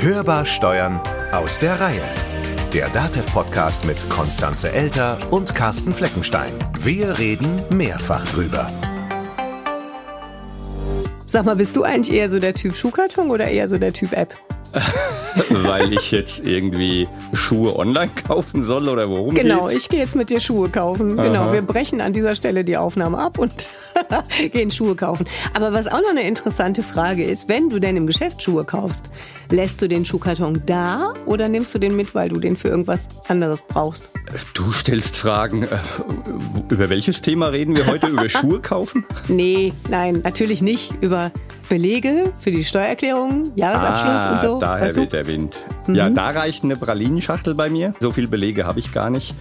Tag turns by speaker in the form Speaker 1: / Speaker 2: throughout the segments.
Speaker 1: Hörbar Steuern aus der Reihe. Der DATEV-Podcast mit Konstanze Elter und Carsten Fleckenstein. Wir reden mehrfach drüber.
Speaker 2: Sag mal, bist du eigentlich eher so der Typ Schuhkarton oder eher so der Typ App?
Speaker 3: weil ich jetzt irgendwie Schuhe online kaufen soll oder worum
Speaker 2: Genau,
Speaker 3: geht's?
Speaker 2: ich gehe jetzt mit dir Schuhe kaufen. Genau,
Speaker 3: Aha.
Speaker 2: wir brechen an dieser Stelle die Aufnahme ab und gehen Schuhe kaufen. Aber was auch noch eine interessante Frage ist, wenn du denn im Geschäft Schuhe kaufst, lässt du den Schuhkarton da oder nimmst du den mit, weil du den für irgendwas anderes brauchst?
Speaker 3: Du stellst Fragen. Äh, Über welches Thema reden wir heute? Über Schuhe kaufen?
Speaker 2: Nee, nein, natürlich nicht. Über Belege für die Steuererklärung, Jahresabschluss
Speaker 3: ah,
Speaker 2: und so.
Speaker 3: daher weht der Wind. Ja, da reicht eine Pralinenschachtel bei mir. So viel Belege habe ich gar nicht.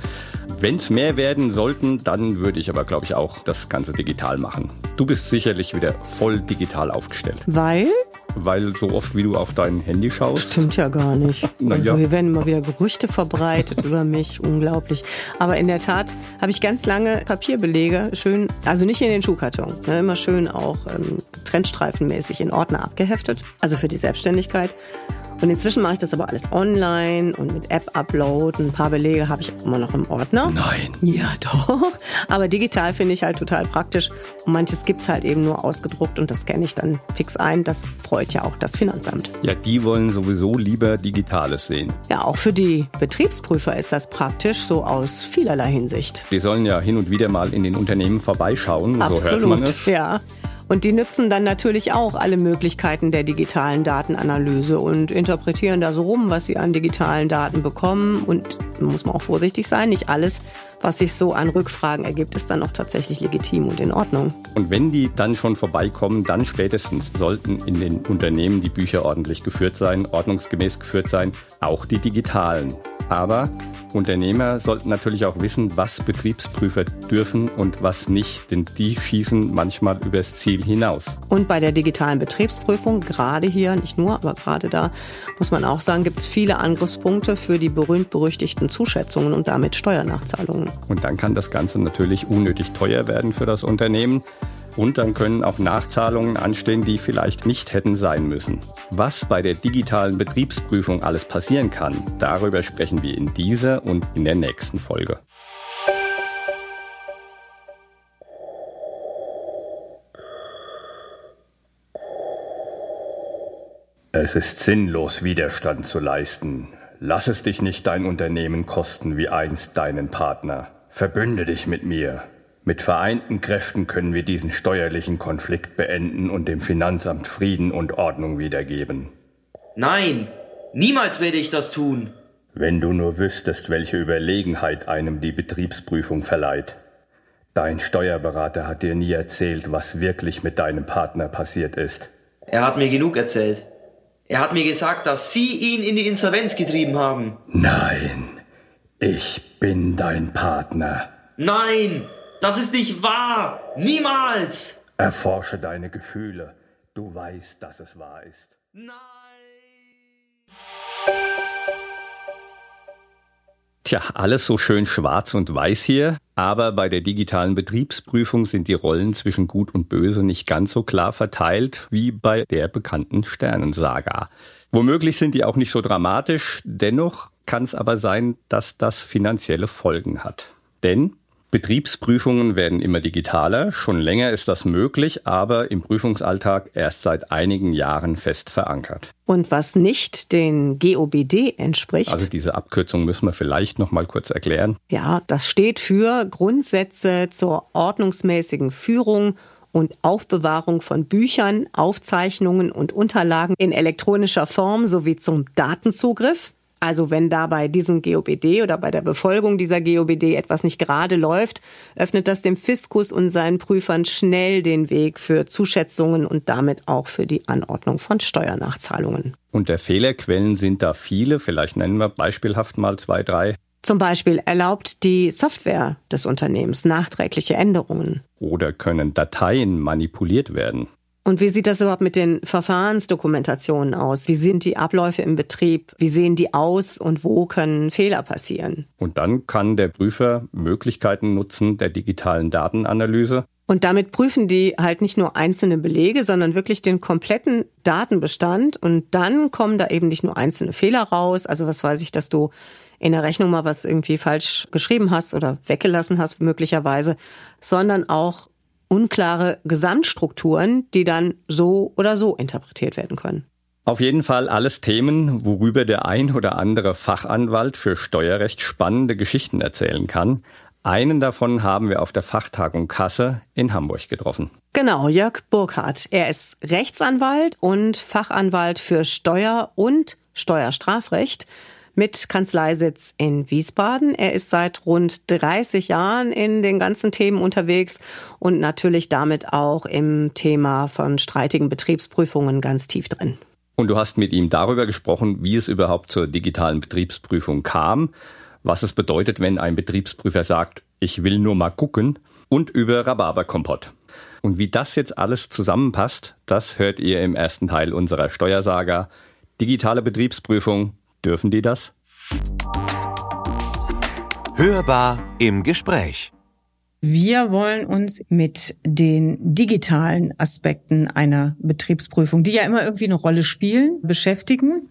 Speaker 3: Wenn es mehr werden sollten, dann würde ich aber, glaube ich, auch das Ganze digital machen. Du bist sicherlich wieder voll digital aufgestellt.
Speaker 2: Weil?
Speaker 3: Weil so oft wie du auf dein Handy schaust.
Speaker 2: Stimmt ja gar nicht.
Speaker 3: Na
Speaker 2: also
Speaker 3: ja.
Speaker 2: hier werden immer wieder Gerüchte verbreitet über mich, unglaublich. Aber in der Tat habe ich ganz lange Papierbelege schön, also nicht in den Schuhkarton, ne, immer schön auch ähm, trendstreifenmäßig in Ordner abgeheftet, also für die Selbstständigkeit. Und inzwischen mache ich das aber alles online und mit App-Upload. Ein paar Belege habe ich auch immer noch im Ordner.
Speaker 3: Nein.
Speaker 2: Ja, doch. Aber digital finde ich halt total praktisch. Und manches gibt's halt eben nur ausgedruckt und das scanne ich dann fix ein. Das freut ja auch das Finanzamt.
Speaker 3: Ja, die wollen sowieso lieber Digitales sehen.
Speaker 2: Ja, auch für die Betriebsprüfer ist das praktisch, so aus vielerlei Hinsicht.
Speaker 3: Die sollen ja hin und wieder mal in den Unternehmen vorbeischauen, so hört man es.
Speaker 2: ja. Und die nutzen dann natürlich auch alle Möglichkeiten der digitalen Datenanalyse und interpretieren da so rum, was sie an digitalen Daten bekommen. Und muss man auch vorsichtig sein, nicht alles, was sich so an Rückfragen ergibt, ist dann auch tatsächlich legitim und in Ordnung.
Speaker 3: Und wenn die dann schon vorbeikommen, dann spätestens sollten in den Unternehmen die Bücher ordentlich geführt sein, ordnungsgemäß geführt sein, auch die digitalen. Aber Unternehmer sollten natürlich auch wissen, was Betriebsprüfer dürfen und was nicht, denn die schießen manchmal übers Ziel hinaus.
Speaker 2: Und bei der digitalen Betriebsprüfung, gerade hier, nicht nur, aber gerade da, muss man auch sagen, gibt es viele Angriffspunkte für die berühmt-berüchtigten Zuschätzungen und damit Steuernachzahlungen.
Speaker 3: Und dann kann das Ganze natürlich unnötig teuer werden für das Unternehmen. Und dann können auch Nachzahlungen anstehen, die vielleicht nicht hätten sein müssen. Was bei der digitalen Betriebsprüfung alles passieren kann, darüber sprechen wir in dieser und in der nächsten Folge. Es ist sinnlos, Widerstand zu leisten. Lass es dich nicht dein Unternehmen kosten wie einst deinen Partner. Verbünde dich mit mir. Mit vereinten Kräften können wir diesen steuerlichen Konflikt beenden und dem Finanzamt Frieden und Ordnung wiedergeben.
Speaker 4: Nein, niemals werde ich das tun.
Speaker 3: Wenn du nur wüsstest, welche Überlegenheit einem die Betriebsprüfung verleiht. Dein Steuerberater hat dir nie erzählt, was wirklich mit deinem Partner passiert ist.
Speaker 4: Er hat mir genug erzählt. Er hat mir gesagt, dass Sie ihn in die Insolvenz getrieben haben.
Speaker 3: Nein, ich bin dein Partner.
Speaker 4: Nein, das ist nicht wahr. Niemals.
Speaker 3: Erforsche deine Gefühle. Du weißt, dass es wahr ist.
Speaker 4: Nein.
Speaker 3: Tja, alles so schön schwarz und weiß hier, aber bei der digitalen Betriebsprüfung sind die Rollen zwischen Gut und Böse nicht ganz so klar verteilt wie bei der bekannten Sternensaga. Womöglich sind die auch nicht so dramatisch, dennoch kann es aber sein, dass das finanzielle Folgen hat. Denn Betriebsprüfungen werden immer digitaler, schon länger ist das möglich, aber im Prüfungsalltag erst seit einigen Jahren fest verankert.
Speaker 2: Und was nicht den GOBD entspricht,
Speaker 3: Also diese Abkürzung müssen wir vielleicht noch mal kurz erklären.
Speaker 2: ja, das steht für Grundsätze zur ordnungsmäßigen Führung und Aufbewahrung von Büchern, Aufzeichnungen und Unterlagen in elektronischer Form sowie zum Datenzugriff. Also wenn da bei diesem GOBD oder bei der Befolgung dieser GOBD etwas nicht gerade läuft, öffnet das dem Fiskus und seinen Prüfern schnell den Weg für Zuschätzungen und damit auch für die Anordnung von Steuernachzahlungen.
Speaker 3: Und der Fehlerquellen sind da viele, vielleicht nennen wir beispielhaft mal zwei, drei.
Speaker 2: Zum Beispiel erlaubt die Software des Unternehmens nachträgliche Änderungen.
Speaker 3: Oder können Dateien manipuliert werden.
Speaker 2: Und wie sieht das überhaupt mit den Verfahrensdokumentationen aus? Wie sind die Abläufe im Betrieb? Wie sehen die aus und wo können Fehler passieren?
Speaker 3: Und dann kann der Prüfer Möglichkeiten nutzen der digitalen Datenanalyse,
Speaker 2: Und damit prüfen die halt nicht nur einzelne Belege, sondern wirklich den kompletten Datenbestand. Und dann kommen da eben nicht nur einzelne Fehler raus. Also was weiß ich, dass du in der Rechnung mal was irgendwie falsch geschrieben hast oder weggelassen hast möglicherweise, sondern auch unklare Gesamtstrukturen, die dann so oder so interpretiert werden können.
Speaker 3: Auf jeden Fall alles Themen, worüber der ein oder andere Fachanwalt für Steuerrecht spannende Geschichten erzählen kann. Einen davon haben wir auf der Fachtagung Kasse in Hamburg getroffen.
Speaker 2: Genau, Jörg Burkhardt. Er ist Rechtsanwalt und Fachanwalt für Steuer- und Steuerstrafrecht mit Kanzleisitz in Wiesbaden. Er ist seit rund 30 Jahren in den ganzen Themen unterwegs und natürlich damit auch im Thema von streitigen Betriebsprüfungen ganz tief drin.
Speaker 3: Und du hast mit ihm darüber gesprochen, wie es überhaupt zur digitalen Betriebsprüfung kam was es bedeutet, wenn ein Betriebsprüfer sagt, ich will nur mal gucken und über Rhabarberkompott. Und wie das jetzt alles zusammenpasst, das hört ihr im ersten Teil unserer Steuersaga. Digitale Betriebsprüfung, dürfen die das?
Speaker 1: Hörbar im Gespräch.
Speaker 2: Wir wollen uns mit den digitalen Aspekten einer Betriebsprüfung, die ja immer irgendwie eine Rolle spielen, beschäftigen.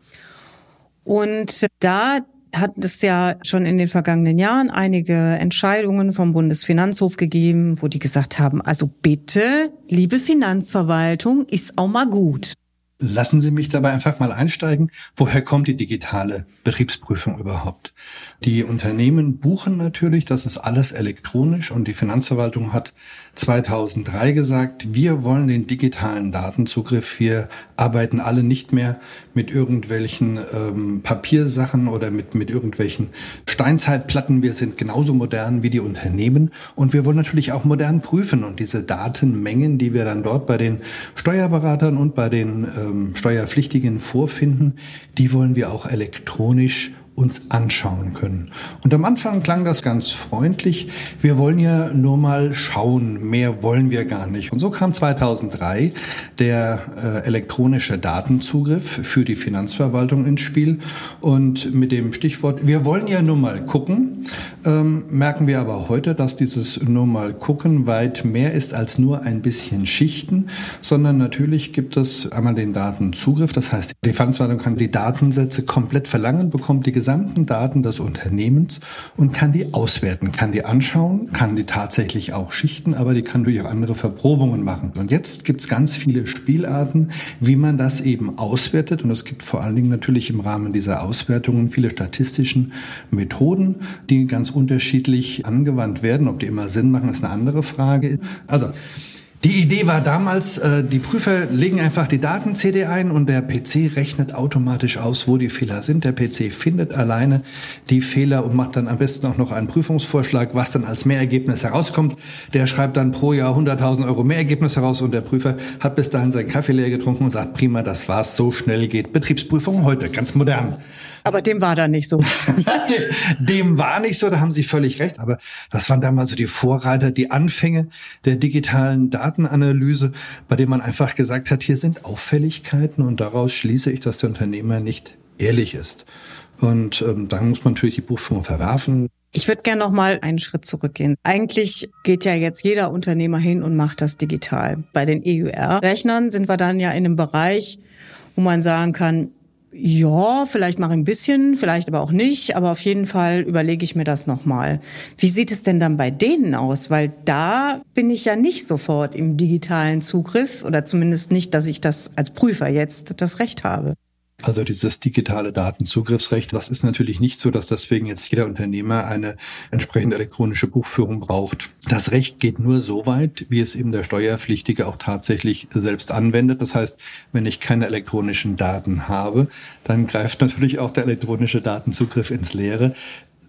Speaker 2: Und da hat es ja schon in den vergangenen Jahren einige Entscheidungen vom Bundesfinanzhof gegeben, wo die gesagt haben, also bitte, liebe Finanzverwaltung, ist auch mal gut.
Speaker 5: Lassen Sie mich dabei einfach mal einsteigen. Woher kommt die digitale Betriebsprüfung überhaupt? Die Unternehmen buchen natürlich, das ist alles elektronisch und die Finanzverwaltung hat 2003 gesagt, wir wollen den digitalen Datenzugriff. Wir arbeiten alle nicht mehr mit irgendwelchen ähm, Papiersachen oder mit, mit irgendwelchen Steinzeitplatten. Wir sind genauso modern wie die Unternehmen und wir wollen natürlich auch modern prüfen und diese Datenmengen, die wir dann dort bei den Steuerberatern und bei den ähm, Steuerpflichtigen vorfinden, die wollen wir auch elektronisch uns anschauen können. Und am Anfang klang das ganz freundlich. Wir wollen ja nur mal schauen, mehr wollen wir gar nicht. Und so kam 2003 der äh, elektronische Datenzugriff für die Finanzverwaltung ins Spiel. Und mit dem Stichwort, wir wollen ja nur mal gucken, ähm, merken wir aber heute, dass dieses nur mal gucken weit mehr ist als nur ein bisschen Schichten, sondern natürlich gibt es einmal den Datenzugriff. Das heißt, die Finanzverwaltung kann die Datensätze komplett verlangen, bekommt die gesamten Daten des Unternehmens und kann die auswerten, kann die anschauen, kann die tatsächlich auch schichten, aber die kann natürlich auch andere Verprobungen machen. Und jetzt gibt es ganz viele Spielarten, wie man das eben auswertet. Und es gibt vor allen Dingen natürlich im Rahmen dieser Auswertungen viele statistischen Methoden, die ganz unterschiedlich angewandt werden. Ob die immer Sinn machen, ist eine andere Frage. Also die Idee war damals, äh, die Prüfer legen einfach die Daten-CD ein und der PC rechnet automatisch aus, wo die Fehler sind. Der PC findet alleine die Fehler und macht dann am besten auch noch einen Prüfungsvorschlag, was dann als Mehrergebnis herauskommt. Der schreibt dann pro Jahr 100.000 Euro Mehrergebnis heraus und der Prüfer hat bis dahin seinen Kaffee leer getrunken und sagt, prima, das war's, so schnell geht Betriebsprüfung heute, ganz modern.
Speaker 2: Aber dem war da nicht so.
Speaker 5: dem, dem, war nicht so, da haben Sie völlig recht. Aber das waren damals so die Vorreiter, die Anfänge der digitalen Datenanalyse, bei dem man einfach gesagt hat, hier sind Auffälligkeiten und daraus schließe ich, dass der Unternehmer nicht ehrlich ist. Und ähm, dann muss man natürlich die Buchführung verwerfen.
Speaker 2: Ich würde gerne noch mal einen Schritt zurückgehen. Eigentlich geht ja jetzt jeder Unternehmer hin und macht das digital. Bei den EUR-Rechnern sind wir dann ja in einem Bereich, wo man sagen kann, ja, vielleicht mache ich ein bisschen, vielleicht aber auch nicht, aber auf jeden Fall überlege ich mir das nochmal. Wie sieht es denn dann bei denen aus? Weil da bin ich ja nicht sofort im digitalen Zugriff oder zumindest nicht, dass ich das als Prüfer jetzt das Recht habe.
Speaker 5: Also dieses digitale Datenzugriffsrecht, das ist natürlich nicht so, dass deswegen jetzt jeder Unternehmer eine entsprechende elektronische Buchführung braucht. Das Recht geht nur so weit, wie es eben der Steuerpflichtige auch tatsächlich selbst anwendet. Das heißt, wenn ich keine elektronischen Daten habe, dann greift natürlich auch der elektronische Datenzugriff ins Leere.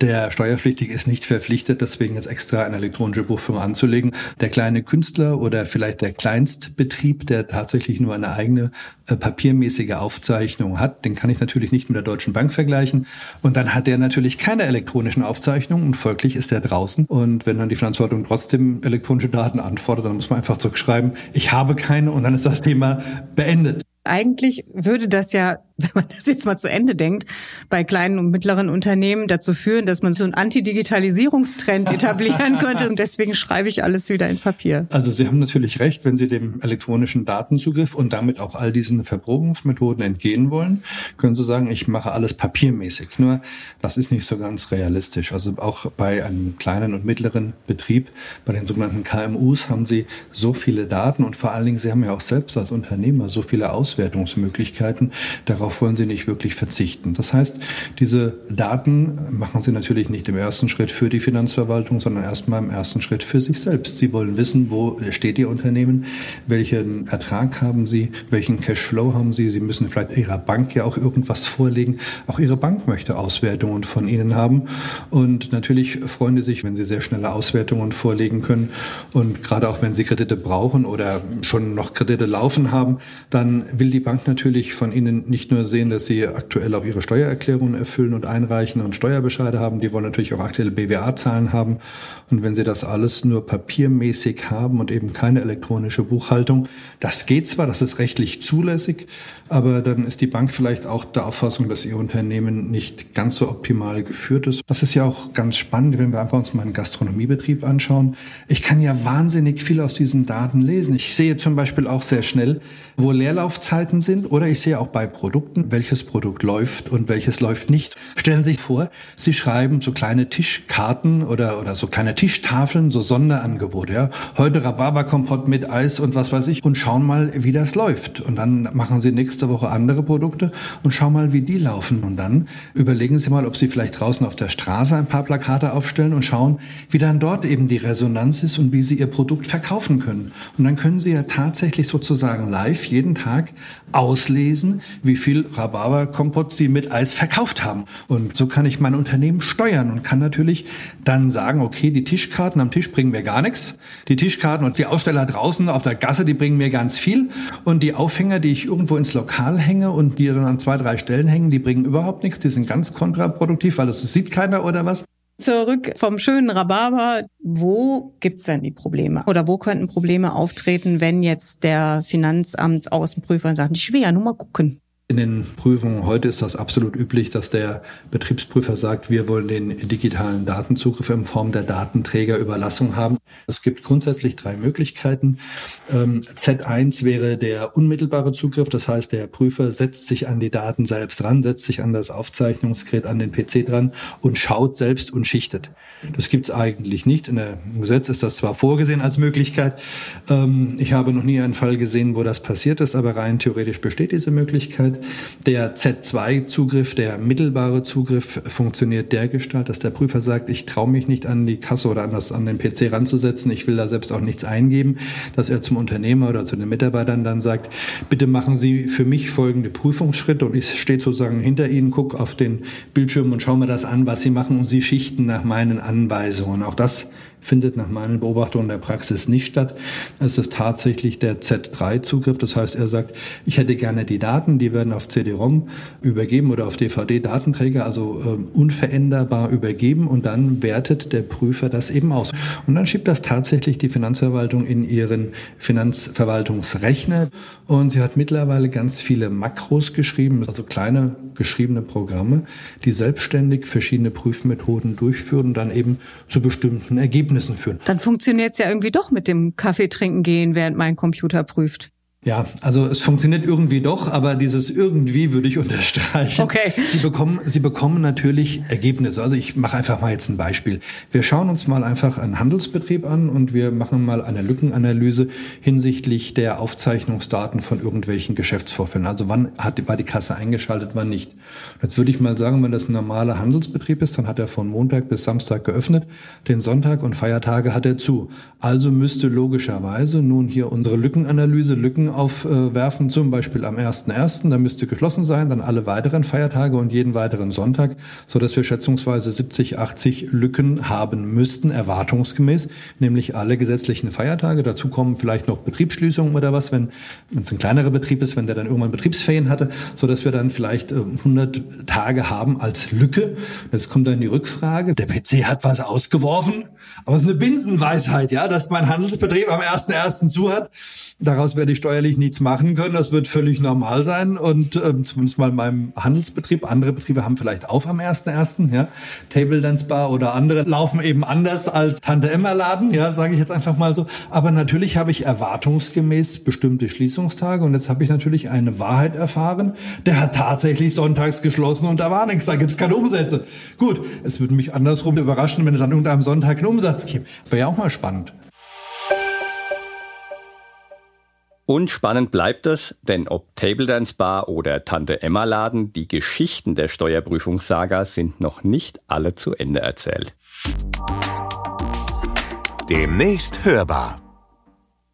Speaker 5: Der Steuerpflichtige ist nicht verpflichtet, deswegen jetzt extra eine elektronische Buchführung anzulegen. Der kleine Künstler oder vielleicht der Kleinstbetrieb, der tatsächlich nur eine eigene äh, papiermäßige Aufzeichnung hat, den kann ich natürlich nicht mit der Deutschen Bank vergleichen. Und dann hat der natürlich keine elektronischen Aufzeichnungen und folglich ist er draußen. Und wenn dann die Finanzverwaltung trotzdem elektronische Daten anfordert, dann muss man einfach zurückschreiben, ich habe keine und dann ist das Thema beendet.
Speaker 2: Eigentlich würde das ja wenn man das jetzt mal zu Ende denkt, bei kleinen und mittleren Unternehmen dazu führen, dass man so einen Antidigitalisierungstrend etablieren könnte. Und deswegen schreibe ich alles wieder in Papier.
Speaker 5: Also Sie haben natürlich recht, wenn Sie dem elektronischen Datenzugriff und damit auch all diesen Verprobungsmethoden entgehen wollen, können Sie sagen, ich mache alles papiermäßig. Nur das ist nicht so ganz realistisch. Also auch bei einem kleinen und mittleren Betrieb, bei den sogenannten KMUs, haben Sie so viele Daten und vor allen Dingen, Sie haben ja auch selbst als Unternehmer so viele Auswertungsmöglichkeiten. Darauf wollen Sie nicht wirklich verzichten. Das heißt, diese Daten machen Sie natürlich nicht im ersten Schritt für die Finanzverwaltung, sondern erstmal im ersten Schritt für sich selbst. Sie wollen wissen, wo steht Ihr Unternehmen, welchen Ertrag haben Sie, welchen Cashflow haben Sie. Sie müssen vielleicht Ihrer Bank ja auch irgendwas vorlegen. Auch Ihre Bank möchte Auswertungen von Ihnen haben. Und natürlich freuen Sie sich, wenn Sie sehr schnelle Auswertungen vorlegen können. Und gerade auch wenn Sie Kredite brauchen oder schon noch Kredite laufen haben, dann will die Bank natürlich von Ihnen nicht nur sehen, dass Sie aktuell auch Ihre Steuererklärungen erfüllen und einreichen und Steuerbescheide haben. Die wollen natürlich auch aktuelle BWA-Zahlen haben. Und wenn Sie das alles nur papiermäßig haben und eben keine elektronische Buchhaltung, das geht zwar, das ist rechtlich zulässig, aber dann ist die Bank vielleicht auch der Auffassung, dass ihr Unternehmen nicht ganz so optimal geführt ist. Das ist ja auch ganz spannend, wenn wir einfach uns mal einen Gastronomiebetrieb anschauen. Ich kann ja wahnsinnig viel aus diesen Daten lesen. Ich sehe zum Beispiel auch sehr schnell, wo Leerlaufzeiten sind oder ich sehe auch bei Produkten, welches Produkt läuft und welches läuft nicht. Stellen Sie sich vor, Sie schreiben so kleine Tischkarten oder, oder so kleine Tischtafeln, so Sonderangebote. Ja. Heute Rhabarberkompott mit Eis und was weiß ich und schauen mal, wie das läuft. Und dann machen Sie nächste Woche andere Produkte und schauen mal, wie die laufen. Und dann überlegen Sie mal, ob Sie vielleicht draußen auf der Straße ein paar Plakate aufstellen und schauen, wie dann dort eben die Resonanz ist und wie Sie Ihr Produkt verkaufen können. Und dann können Sie ja tatsächlich sozusagen live jeden Tag auslesen, wie viel Rhabarberkompott Sie mit Eis verkauft haben. Und so kann ich mein Unternehmen steuern und kann natürlich dann sagen, okay, die Tischkarten am Tisch bringen mir gar nichts. Die Tischkarten und die Aussteller draußen auf der Gasse, die bringen mir ganz viel. Und die Aufhänger, die ich irgendwo ins Lokal hänge und die dann an zwei, drei Stellen hängen, die bringen überhaupt nichts. Die sind ganz kontraproduktiv, weil das sieht keiner oder was.
Speaker 2: Zurück vom schönen Rhabarber. Wo gibt's denn die Probleme? Oder wo könnten Probleme auftreten, wenn jetzt der Finanzamtsaußenprüfer sagt, ich will ja nur mal gucken?
Speaker 5: In den Prüfungen heute ist das absolut üblich, dass der Betriebsprüfer sagt, wir wollen den digitalen Datenzugriff in Form der Datenträgerüberlassung haben. Es gibt grundsätzlich drei Möglichkeiten. Ähm, Z1 wäre der unmittelbare Zugriff, das heißt, der Prüfer setzt sich an die Daten selbst ran, setzt sich an das Aufzeichnungsgerät, an den PC dran und schaut selbst und schichtet. Das gibt's eigentlich nicht. In der Gesetz ist das zwar vorgesehen als Möglichkeit. Ähm, ich habe noch nie einen Fall gesehen, wo das passiert ist, aber rein theoretisch besteht diese Möglichkeit. Der Z2-Zugriff, der mittelbare Zugriff funktioniert dergestalt, dass der Prüfer sagt, ich traue mich nicht an die Kasse oder an, das, an den PC ranzusetzen, ich will da selbst auch nichts eingeben, dass er zum Unternehmer oder zu den Mitarbeitern dann sagt, bitte machen Sie für mich folgende Prüfungsschritte und ich stehe sozusagen hinter Ihnen, gucke auf den Bildschirm und schaue mir das an, was Sie machen und Sie schichten nach meinen Anweisungen. Auch das findet nach meinen Beobachtungen der Praxis nicht statt. Es ist tatsächlich der Z3-Zugriff. Das heißt, er sagt, ich hätte gerne die Daten, die werden auf CD-ROM übergeben oder auf DVD-Datenträger, also äh, unveränderbar übergeben und dann wertet der Prüfer das eben aus. Und dann schiebt das tatsächlich die Finanzverwaltung in ihren Finanzverwaltungsrechner und sie hat mittlerweile ganz viele Makros geschrieben, also kleine geschriebene Programme, die selbstständig verschiedene Prüfmethoden durchführen und dann eben zu bestimmten Ergebnissen führen.
Speaker 2: Dann funktioniert es ja irgendwie doch mit dem Kaffee trinken gehen, während mein Computer prüft.
Speaker 5: Ja, also es funktioniert irgendwie doch, aber dieses irgendwie würde ich unterstreichen.
Speaker 2: Okay.
Speaker 5: Sie bekommen, Sie bekommen natürlich Ergebnisse. Also ich mache einfach mal jetzt ein Beispiel. Wir schauen uns mal einfach einen Handelsbetrieb an und wir machen mal eine Lückenanalyse hinsichtlich der Aufzeichnungsdaten von irgendwelchen Geschäftsvorfällen. Also wann hat, war die Kasse eingeschaltet, wann nicht. Jetzt würde ich mal sagen, wenn das ein normaler Handelsbetrieb ist, dann hat er von Montag bis Samstag geöffnet, den Sonntag und Feiertage hat er zu. Also müsste logischerweise nun hier unsere Lückenanalyse, Lücken aufwerfen, zum Beispiel am 1.1., da müsste geschlossen sein, dann alle weiteren Feiertage und jeden weiteren Sonntag, so dass wir schätzungsweise 70, 80 Lücken haben müssten, erwartungsgemäß, nämlich alle gesetzlichen Feiertage. Dazu kommen vielleicht noch Betriebsschließungen oder was, wenn es ein kleinerer Betrieb ist, wenn der dann irgendwann Betriebsferien hatte, so dass wir dann vielleicht 100 äh, Tage haben als Lücke. Jetzt kommt dann die Rückfrage, der PC hat was ausgeworfen, aber es ist eine Binsenweisheit, ja, dass mein Handelsbetrieb am 1.1. zu hat. Daraus wäre die steuerliche sicherlich nichts machen können. Das wird völlig normal sein. Und ähm, zumindest mal in meinem Handelsbetrieb. Andere Betriebe haben vielleicht auf am 1.1. Ja. Table Dance Bar oder andere laufen eben anders als Tante Emma Laden, ja, sage ich jetzt einfach mal so. Aber natürlich habe ich erwartungsgemäß bestimmte Schließungstage. Und jetzt habe ich natürlich eine Wahrheit erfahren. Der hat tatsächlich sonntags geschlossen und da war nichts. Da gibt es keine Umsätze. Gut, es würde mich andersrum überraschen, wenn es an irgendeinem Sonntag einen Umsatz gibt. Wäre ja auch mal spannend.
Speaker 3: Und spannend bleibt es, denn ob Table Dance Bar oder Tante Emma Laden, die Geschichten der Steuerprüfungssaga sind noch nicht alle zu Ende erzählt.
Speaker 1: Demnächst hörbar.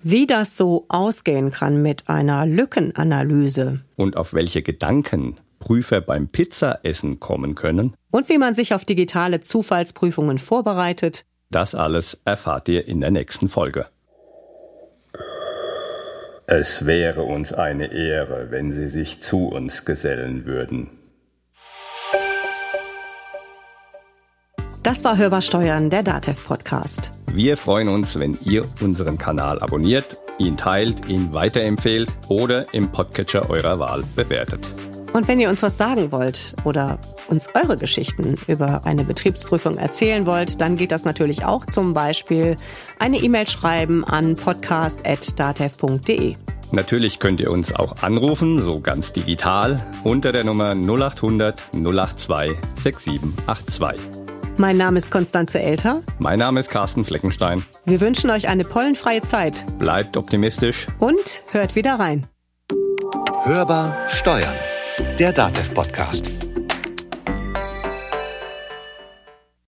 Speaker 2: Wie das so ausgehen kann mit einer Lückenanalyse.
Speaker 3: Und auf welche Gedanken Prüfer beim Pizzaessen kommen können.
Speaker 2: Und wie man sich auf digitale Zufallsprüfungen vorbereitet.
Speaker 3: Das alles erfahrt ihr in der nächsten Folge. Es wäre uns eine Ehre, wenn Sie sich zu uns gesellen würden.
Speaker 2: Das war Hörbar Steuern, der DATEV Podcast.
Speaker 3: Wir freuen uns, wenn ihr unseren Kanal abonniert, ihn teilt, ihn weiterempfehlt oder im Podcatcher eurer Wahl bewertet.
Speaker 2: Und wenn ihr uns was sagen wollt oder uns eure Geschichten über eine Betriebsprüfung erzählen wollt, dann geht das natürlich auch zum Beispiel eine E-Mail schreiben an podcast.datev.de.
Speaker 3: Natürlich könnt ihr uns auch anrufen, so ganz digital, unter der Nummer 0800 082 6782.
Speaker 2: Mein Name ist Konstanze Elter.
Speaker 3: Mein Name ist Carsten Fleckenstein.
Speaker 2: Wir wünschen euch eine pollenfreie Zeit.
Speaker 3: Bleibt optimistisch.
Speaker 2: Und hört wieder rein.
Speaker 1: Hörbar Steuern. Der Datev Podcast.